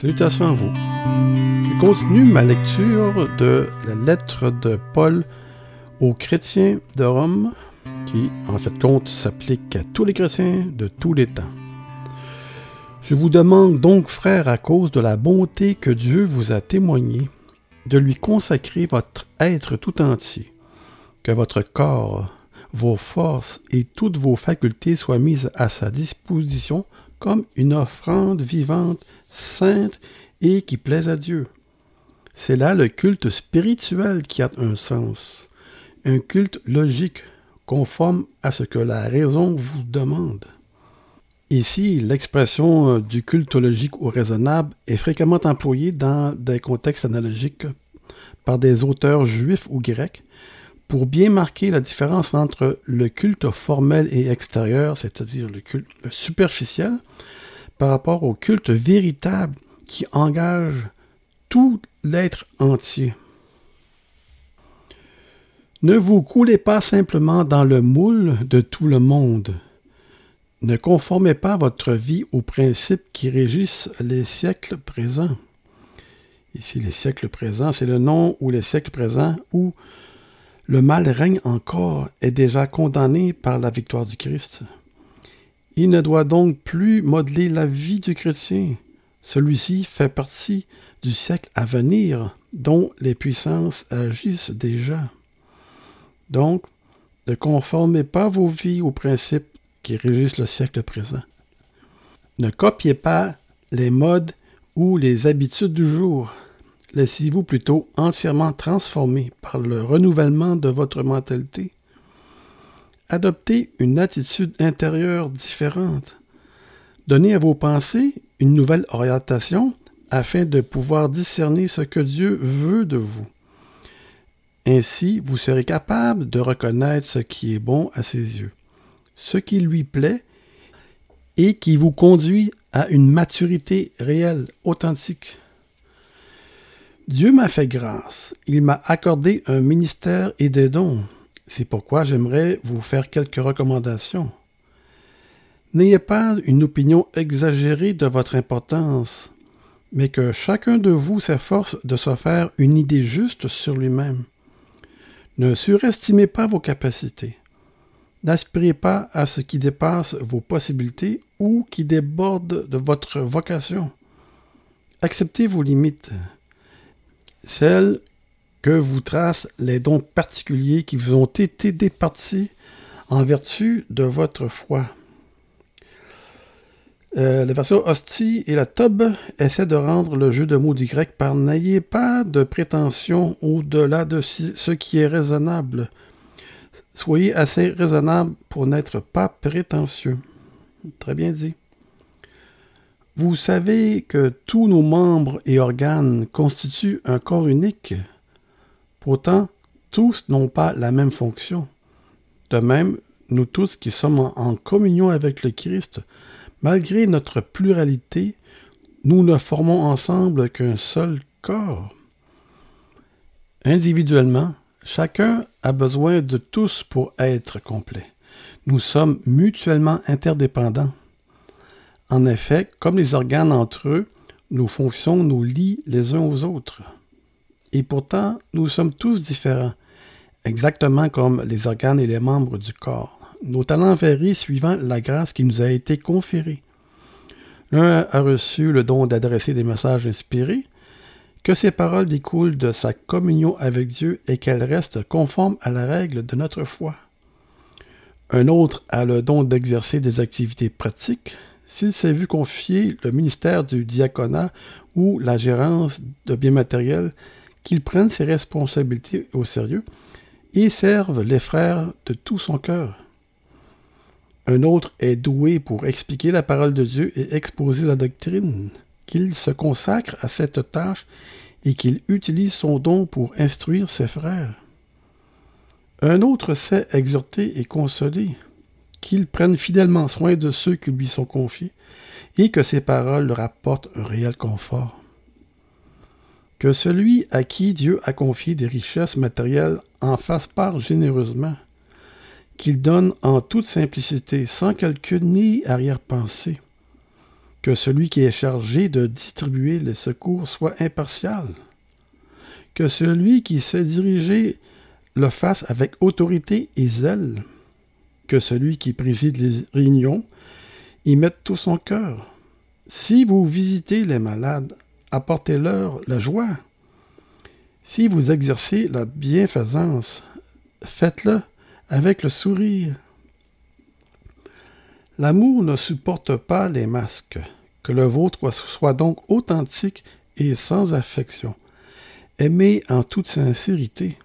Salutations à vous. Je continue ma lecture de la lettre de Paul aux chrétiens de Rome, qui en fait compte s'applique à tous les chrétiens de tous les temps. Je vous demande donc, frères, à cause de la bonté que Dieu vous a témoignée, de lui consacrer votre être tout entier, que votre corps, vos forces et toutes vos facultés soient mises à sa disposition comme une offrande vivante, sainte et qui plaise à Dieu. C'est là le culte spirituel qui a un sens, un culte logique, conforme à ce que la raison vous demande. Ici, l'expression euh, du culte logique ou raisonnable est fréquemment employée dans des contextes analogiques par des auteurs juifs ou grecs pour bien marquer la différence entre le culte formel et extérieur, c'est-à-dire le culte superficiel, par rapport au culte véritable qui engage tout l'être entier. Ne vous coulez pas simplement dans le moule de tout le monde, ne conformez pas votre vie aux principes qui régissent les siècles présents. Ici, les siècles présents, c'est le nom ou les siècles présents où le mal règne encore et déjà condamné par la victoire du Christ. Il ne doit donc plus modeler la vie du chrétien. Celui-ci fait partie du siècle à venir dont les puissances agissent déjà. Donc, ne conformez pas vos vies aux principes qui régissent le siècle présent. Ne copiez pas les modes ou les habitudes du jour. Laissez-vous plutôt entièrement transformer par le renouvellement de votre mentalité. Adoptez une attitude intérieure différente. Donnez à vos pensées une nouvelle orientation afin de pouvoir discerner ce que Dieu veut de vous. Ainsi, vous serez capable de reconnaître ce qui est bon à ses yeux ce qui lui plaît et qui vous conduit à une maturité réelle, authentique. Dieu m'a fait grâce, il m'a accordé un ministère et des dons. C'est pourquoi j'aimerais vous faire quelques recommandations. N'ayez pas une opinion exagérée de votre importance, mais que chacun de vous s'efforce de se faire une idée juste sur lui-même. Ne surestimez pas vos capacités. N'aspirez pas à ce qui dépasse vos possibilités ou qui déborde de votre vocation. Acceptez vos limites, celles que vous tracent les dons particuliers qui vous ont été départis en vertu de votre foi. Euh, la version hostie et la tob essaient de rendre le jeu de mots du grec par n'ayez pas de prétention au-delà de ce qui est raisonnable, Soyez assez raisonnable pour n'être pas prétentieux. Très bien dit. Vous savez que tous nos membres et organes constituent un corps unique. Pourtant, tous n'ont pas la même fonction. De même, nous tous qui sommes en communion avec le Christ, malgré notre pluralité, nous ne formons ensemble qu'un seul corps. Individuellement, Chacun a besoin de tous pour être complet. Nous sommes mutuellement interdépendants. En effet, comme les organes entre eux, nos fonctions nous lient les uns aux autres. Et pourtant, nous sommes tous différents, exactement comme les organes et les membres du corps. Nos talents varient suivant la grâce qui nous a été conférée. L'un a reçu le don d'adresser des messages inspirés, que ces paroles découlent de sa communion avec Dieu et qu'elles restent conformes à la règle de notre foi. Un autre a le don d'exercer des activités pratiques s'il s'est vu confier le ministère du diaconat ou la gérance de biens matériels, qu'il prenne ses responsabilités au sérieux et serve les frères de tout son cœur. Un autre est doué pour expliquer la parole de Dieu et exposer la doctrine qu'il se consacre à cette tâche et qu'il utilise son don pour instruire ses frères. Un autre sait exhorter et consoler, qu'il prenne fidèlement soin de ceux qui lui sont confiés, et que ses paroles leur apportent un réel confort. Que celui à qui Dieu a confié des richesses matérielles en fasse part généreusement, qu'il donne en toute simplicité, sans calcul ni arrière-pensée. Que celui qui est chargé de distribuer les secours soit impartial, que celui qui sait diriger le fasse avec autorité et zèle, que celui qui préside les réunions y mette tout son cœur. Si vous visitez les malades, apportez-leur la joie. Si vous exercez la bienfaisance, faites-le avec le sourire. L'amour ne supporte pas les masques. Que le vôtre soit donc authentique et sans affection. Aimez en toute sincérité.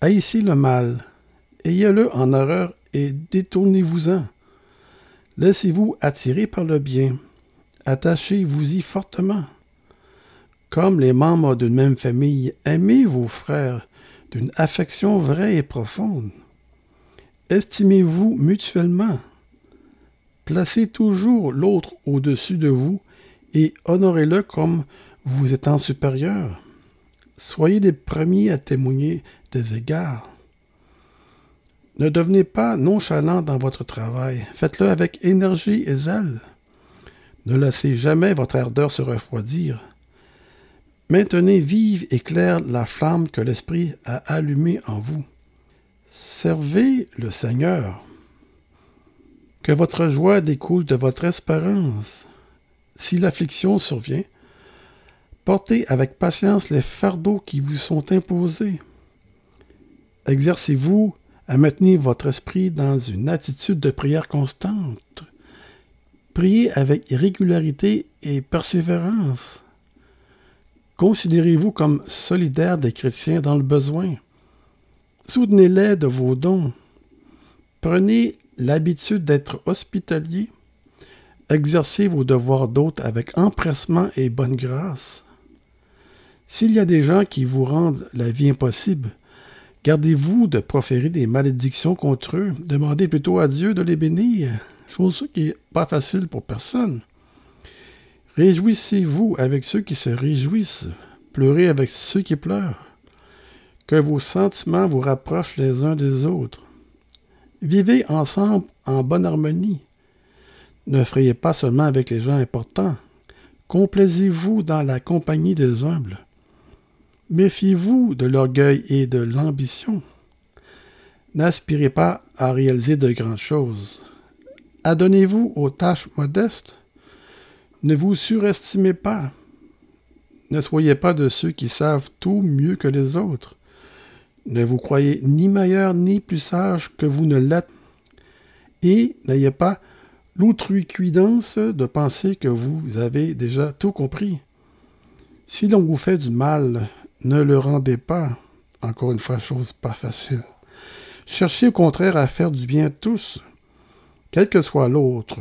Haïssez le mal, ayez-le en horreur et détournez-vous-en. Laissez-vous attirer par le bien, attachez-vous-y fortement. Comme les membres d'une même famille, aimez vos frères d'une affection vraie et profonde. Estimez-vous mutuellement. Placez toujours l'autre au-dessus de vous et honorez-le comme vous étant supérieur. Soyez les premiers à témoigner des égards. Ne devenez pas nonchalant dans votre travail. Faites-le avec énergie et zèle. Ne laissez jamais votre ardeur se refroidir. Maintenez vive et claire la flamme que l'Esprit a allumée en vous. Servez le Seigneur. Que votre joie découle de votre espérance. Si l'affliction survient, portez avec patience les fardeaux qui vous sont imposés. Exercez-vous à maintenir votre esprit dans une attitude de prière constante. Priez avec régularité et persévérance. Considérez-vous comme solidaire des chrétiens dans le besoin. Soutenez-les de vos dons. Prenez l'habitude d'être hospitalier. Exercez vos devoirs d'hôte avec empressement et bonne grâce. S'il y a des gens qui vous rendent la vie impossible, Gardez-vous de proférer des malédictions contre eux. Demandez plutôt à Dieu de les bénir. Chose qui n'est pas facile pour personne. Réjouissez-vous avec ceux qui se réjouissent. Pleurez avec ceux qui pleurent. Que vos sentiments vous rapprochent les uns des autres. Vivez ensemble en bonne harmonie. Ne frayez pas seulement avec les gens importants. Complaisez-vous dans la compagnie des humbles. Méfiez-vous de l'orgueil et de l'ambition. N'aspirez pas à réaliser de grandes choses. Adonnez-vous aux tâches modestes. Ne vous surestimez pas. Ne soyez pas de ceux qui savent tout mieux que les autres. Ne vous croyez ni meilleur ni plus sage que vous ne l'êtes. Et n'ayez pas l'outrucuidance de penser que vous avez déjà tout compris. Si l'on vous fait du mal, ne le rendez pas. Encore une fois, chose pas facile. Cherchez au contraire à faire du bien à tous, quel que soit l'autre.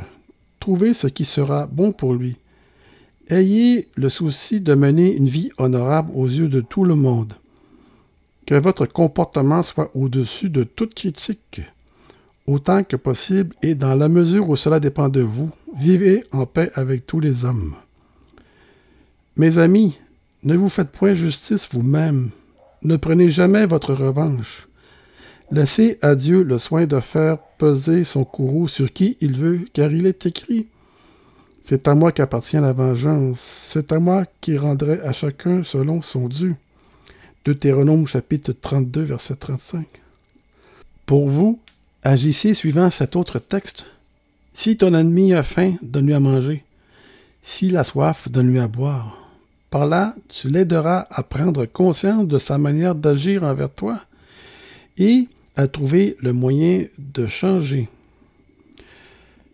Trouvez ce qui sera bon pour lui. Ayez le souci de mener une vie honorable aux yeux de tout le monde. Que votre comportement soit au-dessus de toute critique, autant que possible et dans la mesure où cela dépend de vous. Vivez en paix avec tous les hommes. Mes amis, ne vous faites point justice vous-même. Ne prenez jamais votre revanche. Laissez à Dieu le soin de faire peser son courroux sur qui il veut, car il est écrit. C'est à moi qu'appartient la vengeance, c'est à moi qui rendrai à chacun selon son dû. Deutéronome chapitre 32, verset 35. Pour vous, agissez suivant cet autre texte. Si ton ennemi a faim, donne-lui à manger. S'il a soif, donne-lui à boire. Par là, tu l'aideras à prendre conscience de sa manière d'agir envers toi et à trouver le moyen de changer.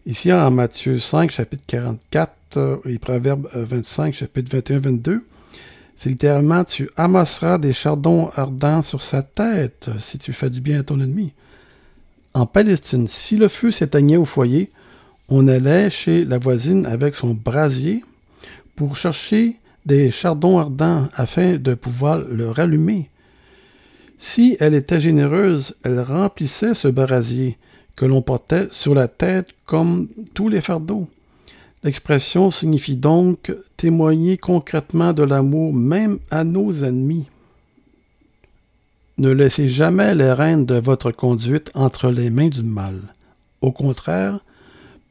Ici, en Matthieu 5, chapitre 44 euh, et Proverbe 25, chapitre 21-22, c'est littéralement Tu amasseras des chardons ardents sur sa tête si tu fais du bien à ton ennemi. En Palestine, si le feu s'éteignait au foyer, on allait chez la voisine avec son brasier pour chercher des chardons ardents afin de pouvoir le rallumer. Si elle était généreuse, elle remplissait ce brasier que l'on portait sur la tête comme tous les fardeaux. L'expression signifie donc témoigner concrètement de l'amour même à nos ennemis. Ne laissez jamais les rênes de votre conduite entre les mains du mal. Au contraire,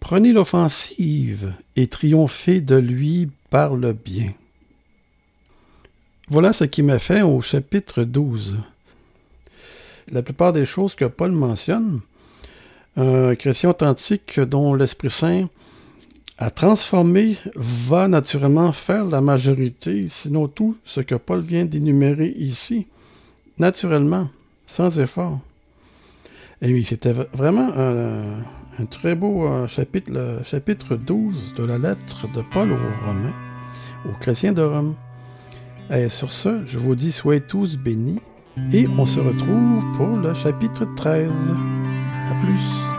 Prenez l'offensive et triomphez de lui par le bien. Voilà ce qui m'a fait au chapitre 12. La plupart des choses que Paul mentionne, un chrétien authentique dont l'Esprit Saint a transformé va naturellement faire la majorité, sinon tout ce que Paul vient d'énumérer ici, naturellement, sans effort. Et oui, c'était vraiment un, très beau euh, chapitre, le chapitre 12 de la lettre de Paul aux Romains, aux chrétiens de Rome. Et sur ce, je vous dis soyez tous bénis et on se retrouve pour le chapitre 13. À plus.